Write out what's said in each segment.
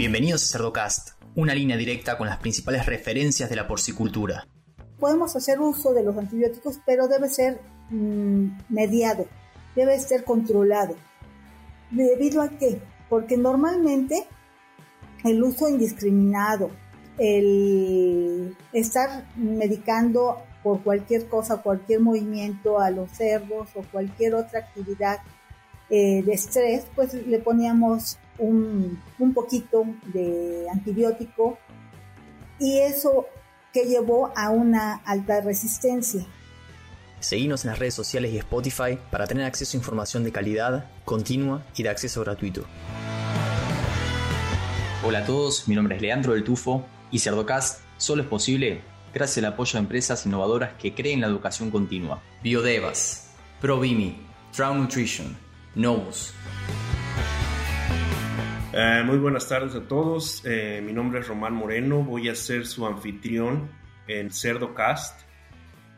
Bienvenidos a Cerdocast, una línea directa con las principales referencias de la porcicultura. Podemos hacer uso de los antibióticos, pero debe ser mm, mediado, debe ser controlado. ¿Debido a qué? Porque normalmente el uso indiscriminado, el estar medicando por cualquier cosa, cualquier movimiento a los cerdos o cualquier otra actividad eh, de estrés, pues le poníamos un, un poquito de antibiótico y eso que llevó a una alta resistencia. Seguimos en las redes sociales y Spotify para tener acceso a información de calidad, continua y de acceso gratuito. Hola a todos, mi nombre es Leandro del Tufo y Cerdocast solo es posible gracias al apoyo de empresas innovadoras que creen la educación continua. Biodevas, ProVimi, Trout Nutrition, Novus. Eh, muy buenas tardes a todos. Eh, mi nombre es Román Moreno. Voy a ser su anfitrión en Cerdocast.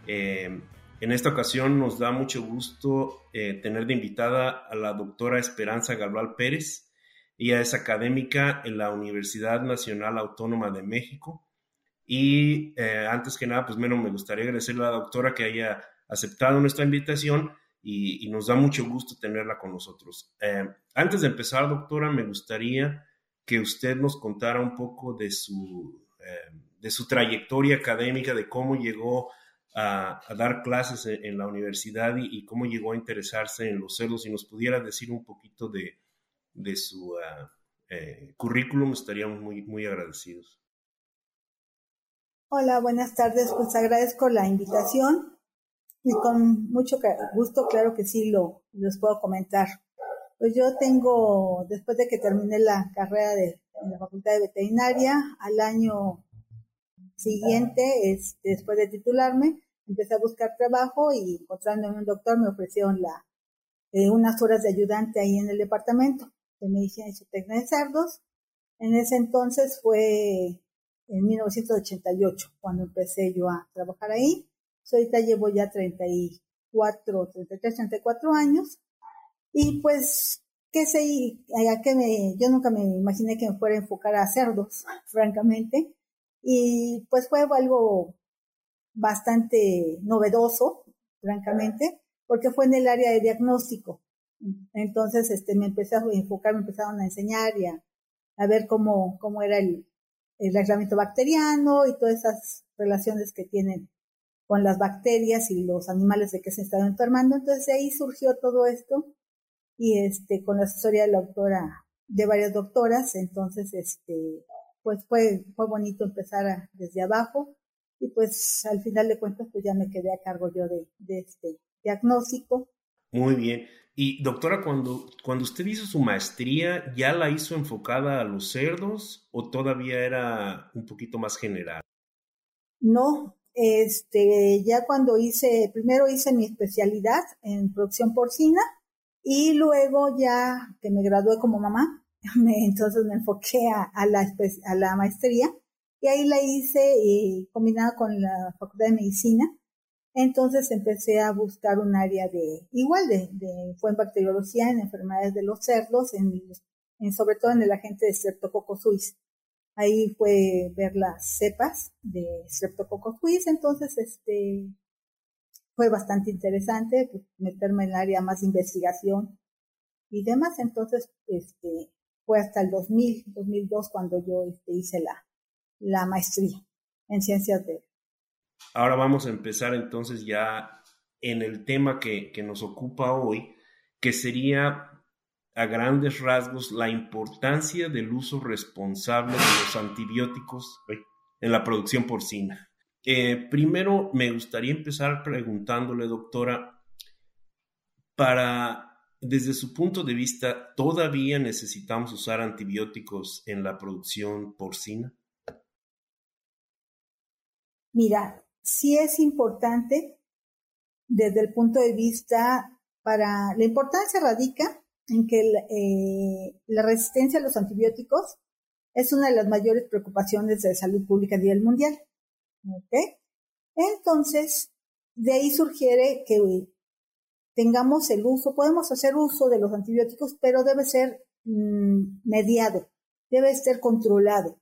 Eh, en esta ocasión nos da mucho gusto tener de invitada a la doctora Esperanza Galval Pérez. Ella es académica en la Universidad Nacional Autónoma de México. Y antes que nada, pues menos me gustaría agradecerle a la doctora que haya aceptado nuestra invitación y, nos da mucho gusto tenerla con nosotros. Eh, antes de empezar, doctora, me gustaría que usted nos contara un poco de su, eh, de su trayectoria académica, de cómo llegó a, dar clases en, la universidad y, cómo llegó a interesarse en los cerdos. Si nos pudiera decir un poquito de, de su uh, currículum, estaríamos muy, muy agradecidos. Hola, buenas tardes. Pues agradezco la invitación. Y con mucho gusto, claro que sí, lo les puedo comentar. Pues yo tengo, después de que terminé la carrera de en la Facultad de Veterinaria, al año siguiente, es, después de titularme, empecé a buscar trabajo y encontrándome un doctor me ofrecieron la, eh, unas horas de ayudante ahí en el departamento de medicina y zootecnia de cerdos. En ese entonces fue en 1988 cuando empecé yo a trabajar ahí ahorita llevo ya 34, 33, 34 años. Y pues, qué sé, que me, yo nunca me imaginé que me fuera a enfocar a cerdos, francamente. Y pues fue algo bastante novedoso, francamente, porque fue en el área de diagnóstico. Entonces, este, me empecé a enfocar, me empezaron a enseñar y a, ver cómo, cómo era el, el reglamento bacteriano y todas esas relaciones que tienen con las bacterias y los animales de que se estaban enfermando. Entonces de ahí surgió todo esto y este con la asesoría de la doctora, de varias doctoras, entonces este pues fue, fue bonito empezar desde abajo y pues al final de cuentas pues ya me quedé a cargo yo de, de este diagnóstico. Muy bien. Y doctora, cuando, cuando usted hizo su maestría, ¿ya la hizo enfocada a los cerdos o todavía era un poquito más general? No, este, ya cuando hice, primero hice mi especialidad en producción porcina y luego ya que me gradué como mamá, entonces me enfoqué a, la, a la maestría y ahí la hice y combinada con la Facultad de Medicina. Entonces empecé a buscar un área de, igual de, de fue en bacteriología, en enfermedades de los cerdos, en, sobre todo en el agente de Streptococcus. Ahí fue ver las cepas de Streptococcus suis, entonces este fue bastante interesante pues, meterme en el área más investigación y demás, entonces este fue hasta el 2000, 2002 cuando yo este, hice la, la maestría en ciencias de... Ahora vamos a empezar entonces ya en el tema que, que nos ocupa hoy, que sería a grandes rasgos la importancia del uso responsable de los antibióticos en la producción porcina. Eh, primero, me gustaría empezar preguntándole, doctora, para, desde su punto de vista, ¿todavía necesitamos usar antibióticos en la producción porcina? Mira, sí es importante desde el punto de vista para, la importancia radica en que eh, la resistencia a los antibióticos es una de las mayores preocupaciones de salud pública a nivel mundial. Entonces, de ahí sugiere que tengamos el uso, podemos hacer uso de los antibióticos, pero debe ser mm, mediado, debe ser controlado.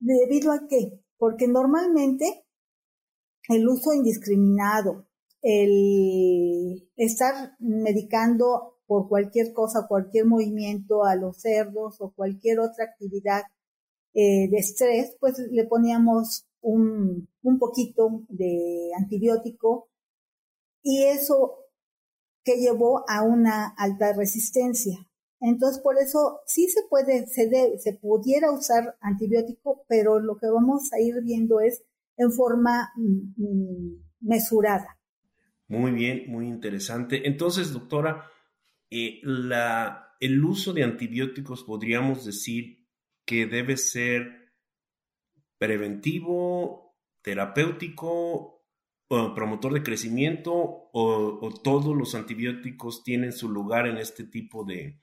¿Debido a qué? Porque normalmente el uso indiscriminado, el estar medicando por cualquier cosa, cualquier movimiento a los cerdos o cualquier otra actividad eh, de estrés, pues le poníamos un, un poquito de antibiótico y eso que llevó a una alta resistencia. Entonces, por eso sí se puede, se, se pudiera usar antibiótico, pero lo que vamos a ir viendo es en forma mm, mm, mesurada. Muy bien, muy interesante. Entonces, doctora, eh, el uso de antibióticos podríamos decir que debe ser preventivo, terapéutico, promotor de crecimiento o, todos los antibióticos tienen su lugar en este tipo de,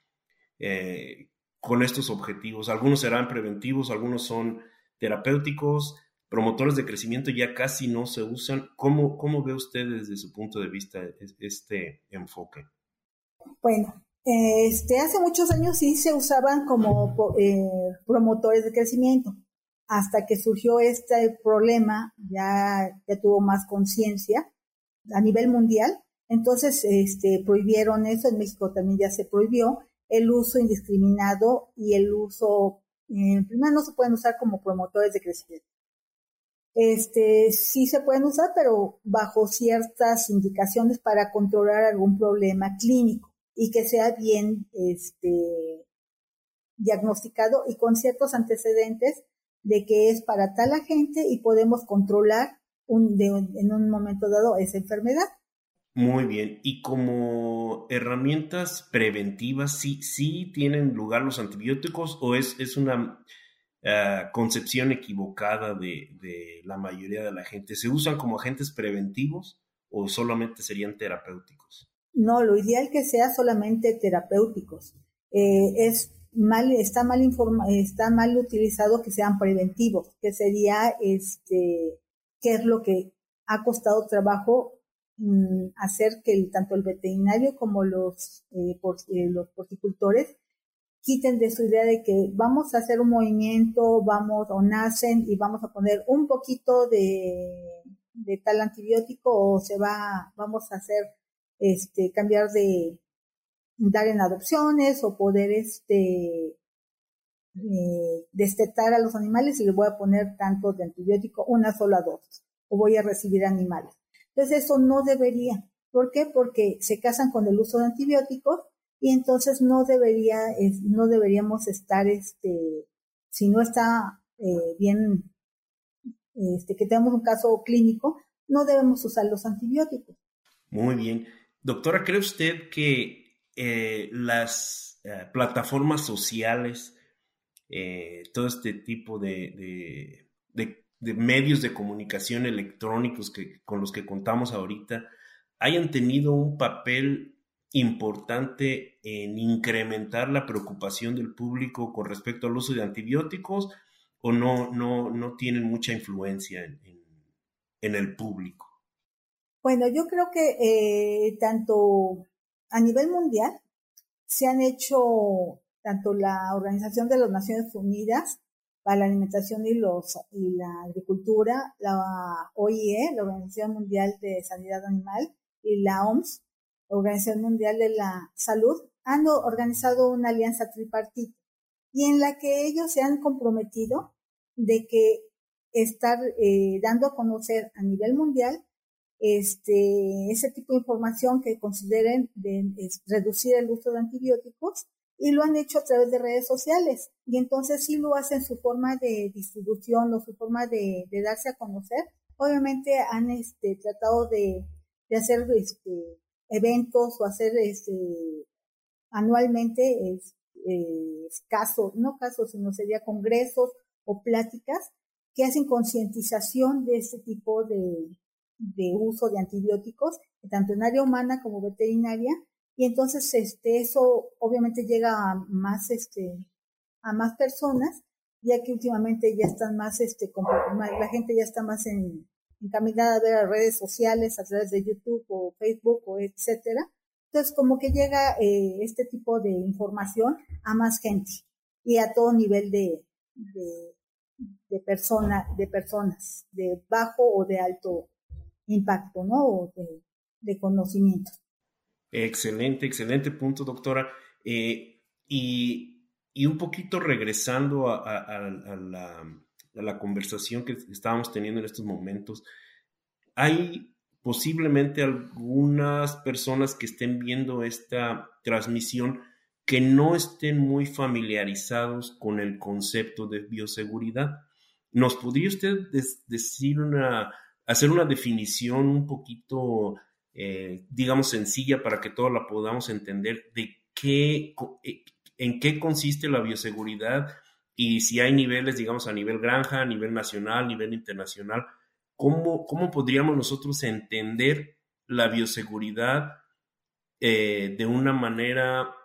eh, con estos objetivos. Algunos serán preventivos, algunos son terapéuticos, promotores de crecimiento ya casi no se usan. ¿Cómo, cómo ve usted desde su punto de vista este enfoque? Bueno, este, hace muchos años sí se usaban como eh, promotores de crecimiento, hasta que surgió este problema, ya, ya tuvo más conciencia a nivel mundial, entonces este, prohibieron eso, en México también ya se prohibió el uso indiscriminado y el uso, primero no se pueden usar como promotores de crecimiento. Este, sí se pueden usar, pero bajo ciertas indicaciones para controlar algún problema clínico y que sea bien este, diagnosticado y con ciertos antecedentes de que es para tal agente y podemos controlar un, en un momento dado esa enfermedad. Muy bien. Y como herramientas preventivas, ¿sí, sí tienen lugar los antibióticos o es, es una eh, concepción equivocada de, de, la mayoría de la gente? ¿Se usan como agentes preventivos o solamente serían terapéuticos? No, lo ideal que sea solamente terapéuticos. Eh, es mal, está mal informa, está mal utilizado que sean preventivos, que sería este, qué es lo que ha costado trabajo Mm, hacer que tanto el veterinario como los, eh, eh, los porticultores quiten de su idea de que vamos a hacer un movimiento, vamos o nacen y vamos a poner un poquito de, de tal antibiótico o se va, vamos a hacer, este, cambiar de, dar en adopciones o poder, este, eh, destetar a los animales y les voy a poner tanto de antibiótico, una sola dosis, o voy a recibir animales. Entonces eso no debería. ¿Por qué? Porque se casan con el uso de antibióticos y entonces no debería, no deberíamos estar, este, si no está eh, bien, este, que tenemos un caso clínico, no debemos usar los antibióticos. Muy bien. Doctora, ¿cree usted que eh, las eh, plataformas sociales, todo este tipo de medios de comunicación electrónicos que, con los que contamos ahorita hayan tenido un papel importante en incrementar la preocupación del público con respecto al uso de antibióticos o no, no, no tienen mucha influencia en, el público? Bueno, yo creo que eh, tanto a nivel mundial se han hecho tanto la Organización de las Naciones Unidas para la Alimentación y, los, y la Agricultura, la OIE, la Organización Mundial de Sanidad Animal, y la OMS, la Organización Mundial de la Salud, han organizado una alianza tripartita y en la que ellos se han comprometido de que estar eh, dando a conocer a nivel mundial este, ese tipo de información que consideren de, reducir el uso de antibióticos y lo han hecho a través de redes sociales. Y entonces sí lo hacen su forma de distribución o su forma de, darse a conocer. Obviamente han este, tratado de, de hacer este, eventos o hacer este, anualmente es, eh, casos, no casos, sino sería congresos o pláticas que hacen concientización de este tipo de, de uso de antibióticos, tanto en área humana como veterinaria, y entonces este eso obviamente llega a más este a más personas ya que últimamente ya están más este la gente ya está más en, encaminada a ver a redes sociales a través de YouTube o Facebook o etcétera. Entonces como que llega eh, este tipo de información a más gente y a todo nivel de, de, de, persona, de personas, de bajo o de alto impacto, ¿no? De, de conocimiento. Excelente, excelente punto, doctora. Eh, y, y, un poquito regresando a, la, a, la, conversación que estábamos teniendo en estos momentos, hay posiblemente algunas personas que estén viendo esta transmisión que no estén muy familiarizados con el concepto de bioseguridad. ¿Nos podría usted decir una, hacer una definición un poquito, eh, digamos, sencilla para que todos la podamos entender de qué, eh, en qué consiste la bioseguridad y si hay niveles, digamos, a nivel granja, a nivel nacional, a nivel internacional, ¿cómo, cómo podríamos nosotros entender la bioseguridad eh, de una manera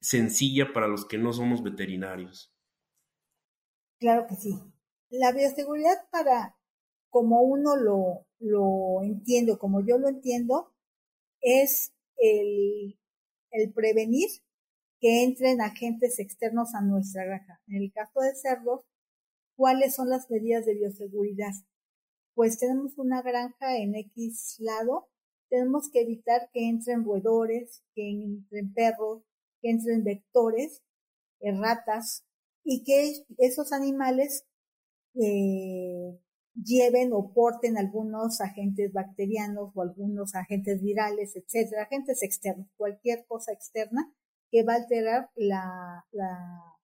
sencilla para los que no somos veterinarios? Claro que sí. La bioseguridad para, como uno lo, lo entiende, como yo lo entiendo, es el, el prevenir que entren agentes externos a nuestra granja. En el caso de cerdos, ¿cuáles son las medidas de bioseguridad? Pues tenemos una granja en X lado, tenemos que evitar que entren roedores, que entren perros, que entren vectores, eh, ratas, y que esos animales eh, lleven o porten algunos agentes bacterianos o algunos agentes virales, etcétera, agentes externos, cualquier cosa externa que va a alterar la, la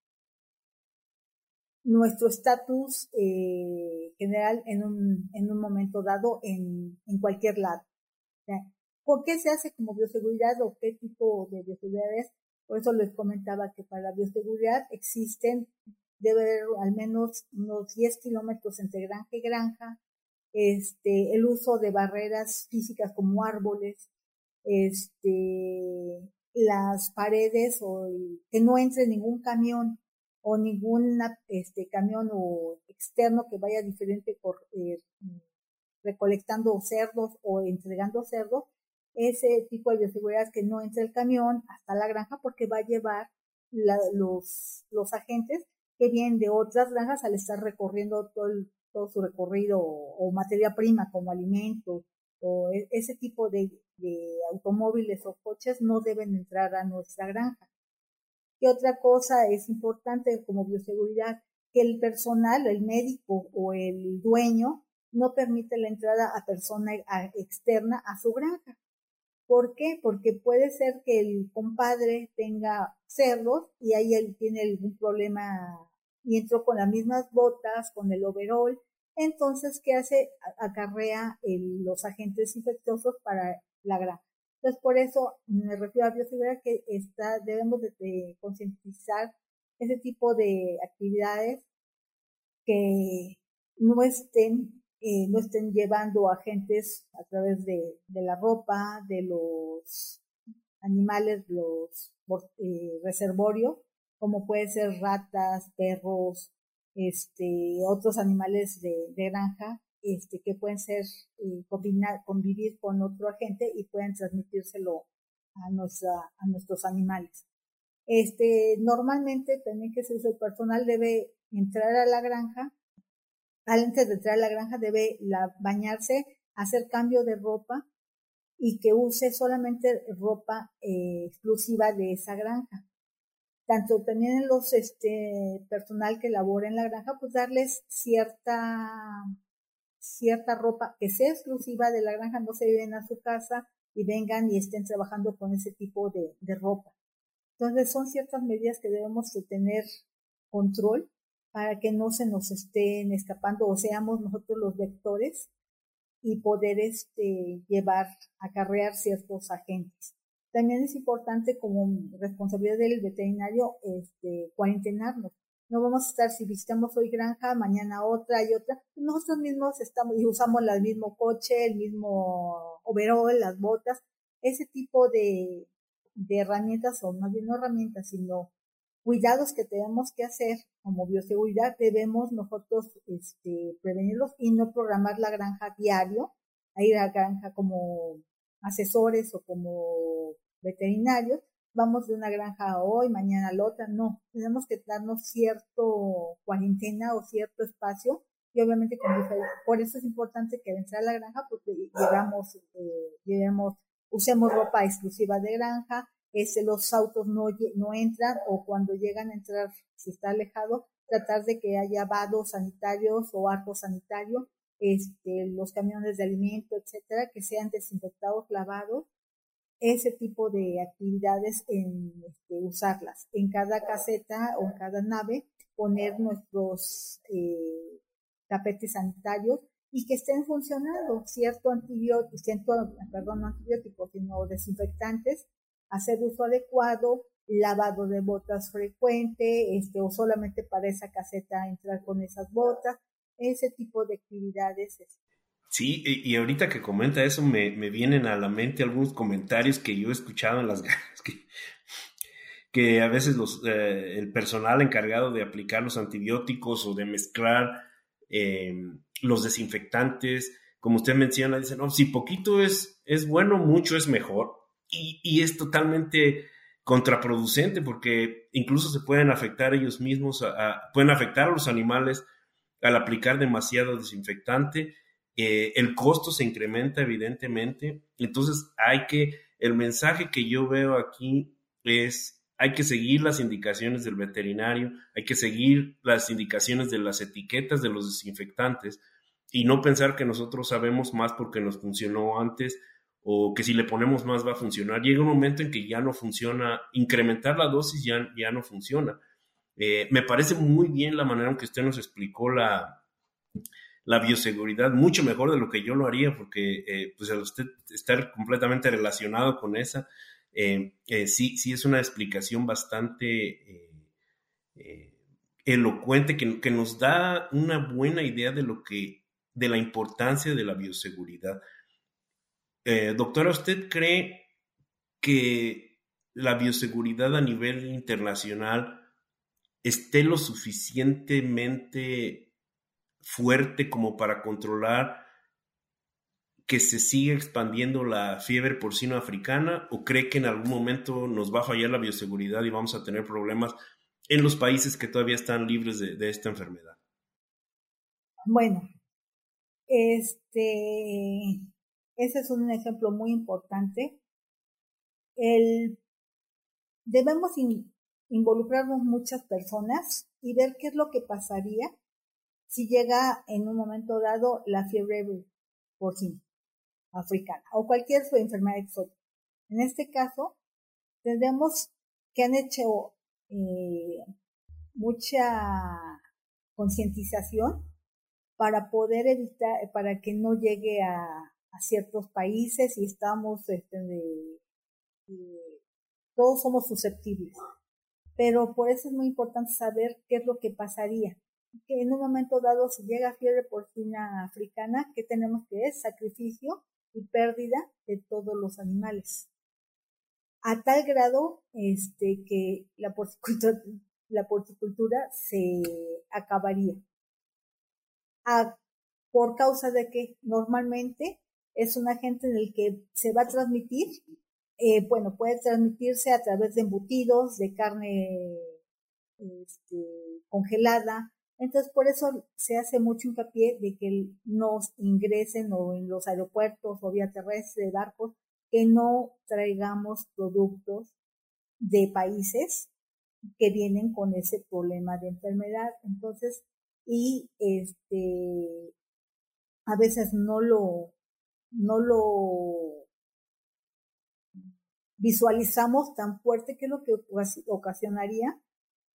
nuestro estatus eh, general en un, en un momento dado en, en cualquier lado. ¿Por qué se hace como bioseguridad o qué tipo de bioseguridad es? Por eso les comentaba que para la bioseguridad existen, debe haber al menos unos 10 kilómetros entre granja y granja, este, el uso de barreras físicas como árboles, este, las paredes o que no entre ningún camión o ningún este, camión o externo que vaya diferente por, eh, recolectando cerdos o entregando cerdos ese tipo de bioseguridad que no entre el camión hasta la granja porque va a llevar los, los agentes que vienen de otras granjas al estar recorriendo todo, todo su recorrido o, materia prima como alimentos o e, ese tipo de, de automóviles o coches no deben entrar a nuestra granja. ¿Qué otra cosa es importante como bioseguridad? Que el personal, el médico o el dueño no permite la entrada a persona externa a su granja. ¿Por qué? Porque puede ser que el compadre tenga cerdos y ahí él tiene algún problema y entró con las mismas botas, con el overall. Entonces, ¿qué hace? Acarrea los agentes infecciosos para la granja. Entonces, por eso me refiero a bioseguridad que está, debemos de concientizar ese tipo de actividades que no estén eh, no estén llevando agentes a través de, de la ropa, de los animales, los eh, reservorios, como puede ser ratas, perros, este, otros animales de, granja, este, que pueden ser, eh, combinar, convivir con otro agente y pueden transmitírselo a nuestra, a nuestros animales. Este, normalmente también que se el personal debe entrar a la granja antes de entrar a la granja debe bañarse, hacer cambio de ropa y que use solamente ropa eh, exclusiva de esa granja. Tanto también los este personal que labora en la granja, pues darles cierta cierta ropa que sea exclusiva de la granja, no se lleven a su casa y vengan y estén trabajando con ese tipo de, ropa. Entonces son ciertas medidas que debemos de tener control para que no se nos estén escapando o seamos nosotros los vectores y poder este, llevar, acarrear ciertos agentes. También es importante como responsabilidad del veterinario este, cuarentenarnos. No vamos a estar, si visitamos hoy granja, mañana otra y otra, nosotros mismos estamos y usamos el mismo coche, el mismo overall, las botas, ese tipo de, de herramientas, o más bien no herramientas, sino cuidados que tenemos que hacer como bioseguridad, debemos nosotros este, prevenirlos y no programar la granja diario, a ir a la granja como asesores o como veterinarios, vamos de una granja hoy, mañana a la otra, no, tenemos que darnos cierto cuarentena o cierto espacio y obviamente con por eso es importante que entrar a la granja porque llevamos, eh, llevemos, usemos ropa exclusiva de granja, ese, los autos no, no entran o cuando llegan a entrar, si está alejado, tratar de que haya vados sanitarios o arcos sanitarios, este, los camiones de alimento, etcétera, que sean desinfectados, lavados, ese tipo de actividades en este, usarlas. En cada caseta o en cada nave poner nuestros eh, tapetes sanitarios y que estén funcionando, cierto antibiótico, cierto, perdón, no antibióticos, sino desinfectantes, hacer uso adecuado, lavado de botas frecuente, este, o solamente para esa caseta entrar con esas botas, ese tipo de actividades. Este. Sí, y ahorita que comenta eso, me, me vienen a la mente algunos comentarios que yo he escuchado en las ganas, que, que a veces los, eh, el personal encargado de aplicar los antibióticos o de mezclar eh, los desinfectantes, como usted menciona, dicen, no, si poquito es, es bueno, mucho es mejor. Y, es totalmente contraproducente porque incluso se pueden afectar ellos mismos, pueden afectar a los animales al aplicar demasiado desinfectante. Eh, el costo se incrementa evidentemente. Entonces hay que, el mensaje que yo veo aquí es, hay que seguir las indicaciones del veterinario, hay que seguir las indicaciones de las etiquetas de los desinfectantes y no pensar que nosotros sabemos más porque nos funcionó antes o que si le ponemos más va a funcionar. Llega un momento en que ya no funciona, incrementar la dosis ya, ya no funciona. Eh, me parece muy bien la manera en que usted nos explicó la, la bioseguridad, mucho mejor de lo que yo lo haría, porque eh, pues usted estar completamente relacionado con esa, eh, sí, sí es una explicación bastante elocuente que, que, nos da una buena idea de lo que, de la importancia de la bioseguridad. Eh, doctora, ¿usted cree que la bioseguridad a nivel internacional esté lo suficientemente fuerte como para controlar que se siga expandiendo la fiebre porcino africana o cree que en algún momento nos va a fallar la bioseguridad y vamos a tener problemas en los países que todavía están libres de, de esta enfermedad? Bueno, este, ese es un ejemplo muy importante. El, debemos involucrarnos muchas personas y ver qué es lo que pasaría si llega en un momento dado la fiebre porcina africana o cualquier enfermedad exótica. En este caso, tendremos que han hecho eh, mucha concientización para poder evitar, para que no llegue a, a ciertos países y estamos, este, de, todos somos susceptibles. Pero por eso es muy importante saber qué es lo que pasaría. Que en un momento dado, si llega fiebre porcina africana, ¿qué tenemos que es? Sacrificio y pérdida de todos los animales. A tal grado este, que la porcicultura, la porcicultura se acabaría. A, por causa de que normalmente es un agente en el que se va a transmitir, eh, bueno, puede transmitirse a través de embutidos, de carne este, congelada. Entonces, por eso se hace mucho hincapié de que nos ingresen o en los aeropuertos o vía terrestre barcos, que no traigamos productos de países que vienen con ese problema de enfermedad. Entonces, y este, a veces no lo, no lo visualizamos tan fuerte que es lo que ocasionaría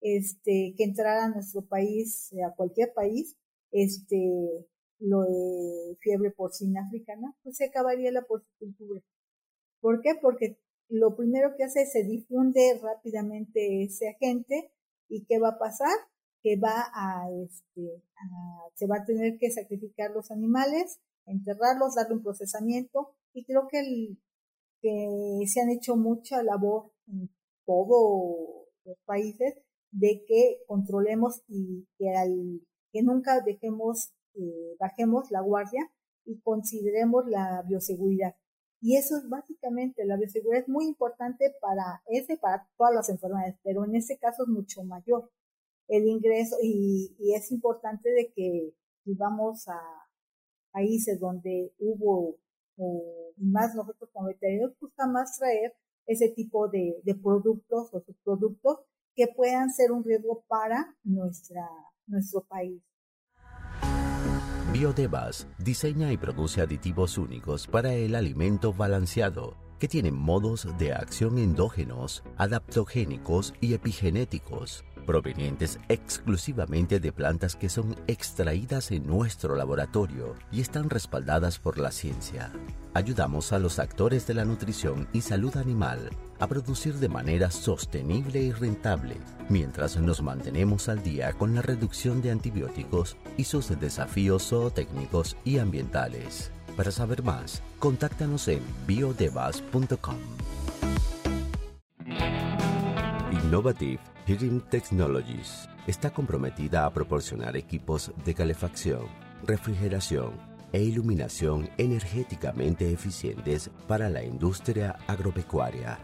este que entrara a nuestro país a cualquier país este lo de fiebre porcina africana pues se acabaría la porcicultura ¿por qué? porque lo primero que hace es se difunde rápidamente ese agente y qué va a pasar que va a este se va a tener que sacrificar los animales enterrarlos, darle un procesamiento y creo que, el, que se han hecho mucha labor en todos los países de que controlemos y que, nunca dejemos, eh, bajemos la guardia y consideremos la bioseguridad. Y eso es básicamente, la bioseguridad es muy importante para ese, para todas las enfermedades, pero en este caso es mucho mayor el ingreso y, es importante de que vamos a países donde hubo o más nosotros como veterinarios gusta más traer ese tipo de, de productos o subproductos que puedan ser un riesgo para nuestra, nuestro país. Biodevas diseña y produce aditivos únicos para el alimento balanceado que tienen modos de acción endógenos, adaptogénicos y epigenéticos, provenientes exclusivamente de plantas que son extraídas en nuestro laboratorio y están respaldadas por la ciencia. Ayudamos a los actores de la nutrición y salud animal a producir de manera sostenible y rentable, mientras nos mantenemos al día con la reducción de antibióticos y sus desafíos zootécnicos y ambientales. Para saber más, contáctanos en biodevas.com. Innovative Heating Technologies está comprometida a proporcionar equipos de calefacción, refrigeración e iluminación energéticamente eficientes para la industria agropecuaria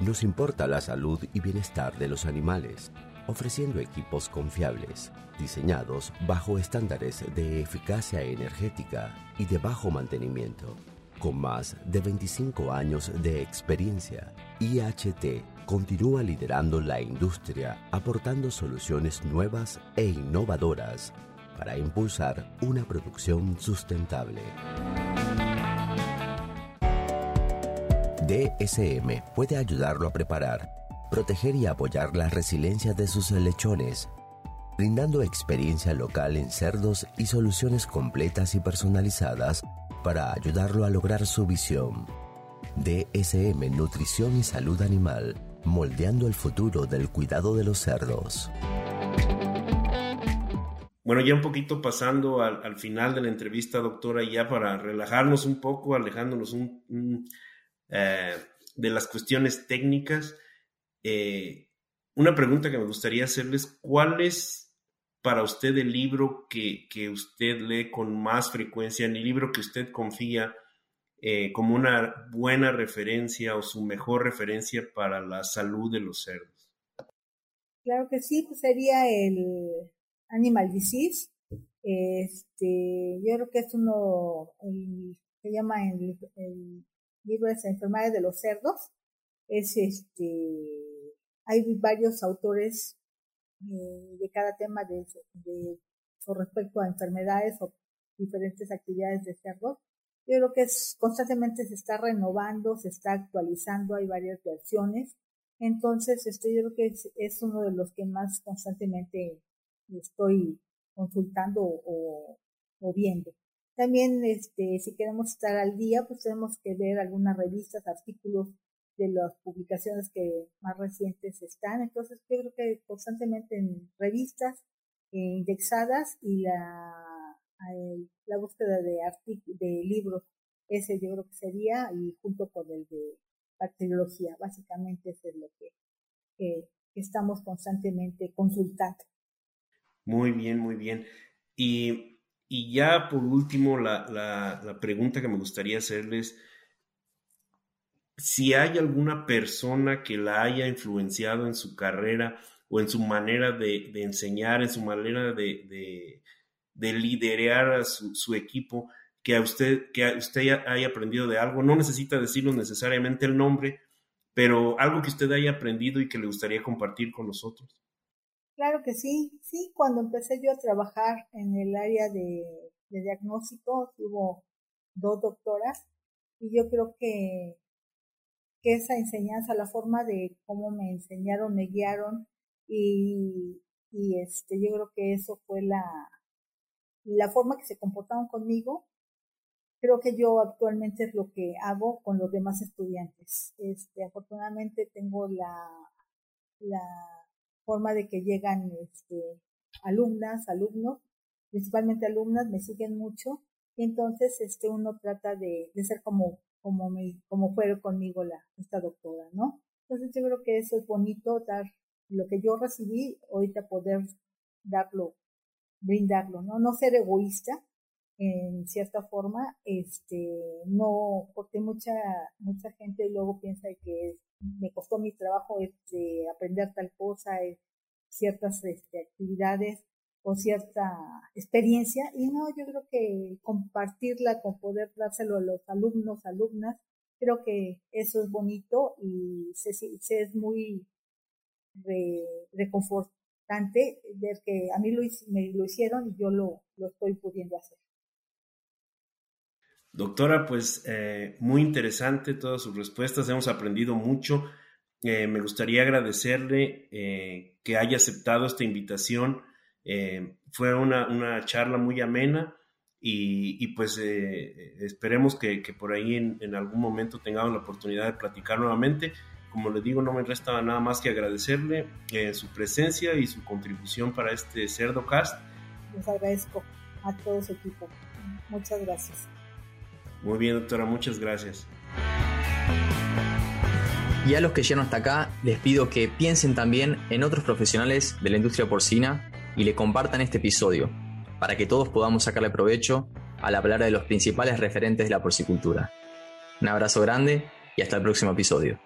nos importa la salud y bienestar de los animales, ofreciendo equipos confiables, diseñados bajo estándares de eficacia energética y de bajo mantenimiento. Con más de 25 años de experiencia, IHT continúa liderando la industria aportando soluciones nuevas e innovadoras para impulsar una producción sustentable. DSM puede ayudarlo a preparar, proteger y apoyar la resiliencia de sus lechones, brindando experiencia local en cerdos y soluciones completas y personalizadas para ayudarlo a lograr su visión. DSM Nutrición y Salud Animal, moldeando el futuro del cuidado de los cerdos. Bueno, ya un poquito pasando al, final de la entrevista, doctora, ya para relajarnos un poco, alejándonos un eh, de las cuestiones técnicas. Eh, una pregunta que me gustaría hacerles, ¿cuál es para usted el libro que, usted lee con más frecuencia, el libro que usted confía eh, como una buena referencia o su mejor referencia para la salud de los cerdos? Claro que sí, pues sería el Animal Disease. Este, yo creo que es uno, se llama el libro de enfermedades de los cerdos. Es este, hay varios autores de cada tema de, con respecto a enfermedades o diferentes actividades de cerdos. Yo creo que es, constantemente se está renovando, se está actualizando, hay varias versiones. Entonces, este, yo creo que es, es uno de los que más constantemente estoy consultando o, o viendo. También, este, si queremos estar al día, pues tenemos que ver algunas revistas, artículos de las publicaciones que más recientes están. Entonces, yo creo que constantemente en revistas eh, indexadas y la, la búsqueda de, de libros, ese yo creo que sería, y junto con el de bacteriología, básicamente eso es lo que, estamos constantemente consultando. Muy bien, muy bien. Y y ya por último, la, pregunta que me gustaría hacerles, si hay alguna persona que la haya influenciado en su carrera o en su manera de, enseñar, en su manera de, de, liderar a su, equipo, que a usted, que usted haya aprendido de algo, no necesita decirlo necesariamente el nombre, pero algo que usted haya aprendido y que le gustaría compartir con nosotros. Claro que sí, sí, cuando empecé yo a trabajar en el área de, diagnóstico, hubo dos doctoras y yo creo que, que esa enseñanza, la forma de cómo me enseñaron, me guiaron y, y este, yo creo que eso fue la, la forma que se comportaron conmigo. Creo que yo actualmente es lo que hago con los demás estudiantes. Este, afortunadamente tengo la, la forma de que llegan este, alumnas, alumnos, principalmente alumnas, me siguen mucho, y entonces este, uno trata de, de ser como, como, me, como fue conmigo la, esta doctora, ¿no? Entonces yo creo que eso es bonito, dar lo que yo recibí, ahorita poder darlo, brindarlo, ¿no? No ser egoísta, en cierta forma, este, no, porque mucha, mucha gente luego piensa que me costó mi trabajo este, aprender tal cosa, eh, ciertas este, actividades o cierta experiencia, y no, yo creo que compartirla con poder dárselo a los alumnos, alumnas, creo que eso es bonito y se, se es muy reconfortante ver que a mí lo, me lo hicieron y yo lo, lo estoy pudiendo hacer. Doctora, pues eh, muy interesante todas sus respuestas, hemos aprendido mucho. Eh, me gustaría agradecerle eh, que haya aceptado esta invitación. Fue una, charla muy amena y, pues esperemos que, por ahí en, algún momento tengamos la oportunidad de platicar nuevamente. Como le digo, no me resta nada más que agradecerle su presencia y su contribución para este CerdoCast. Les agradezco a todo su equipo. Muchas gracias. Muy bien, doctora, muchas gracias. Y a los que llegan hasta acá, les pido que piensen también en otros profesionales de la industria porcina y le compartan este episodio, para que todos podamos sacarle provecho a la palabra de los principales referentes de la porcicultura. Un abrazo grande y hasta el próximo episodio.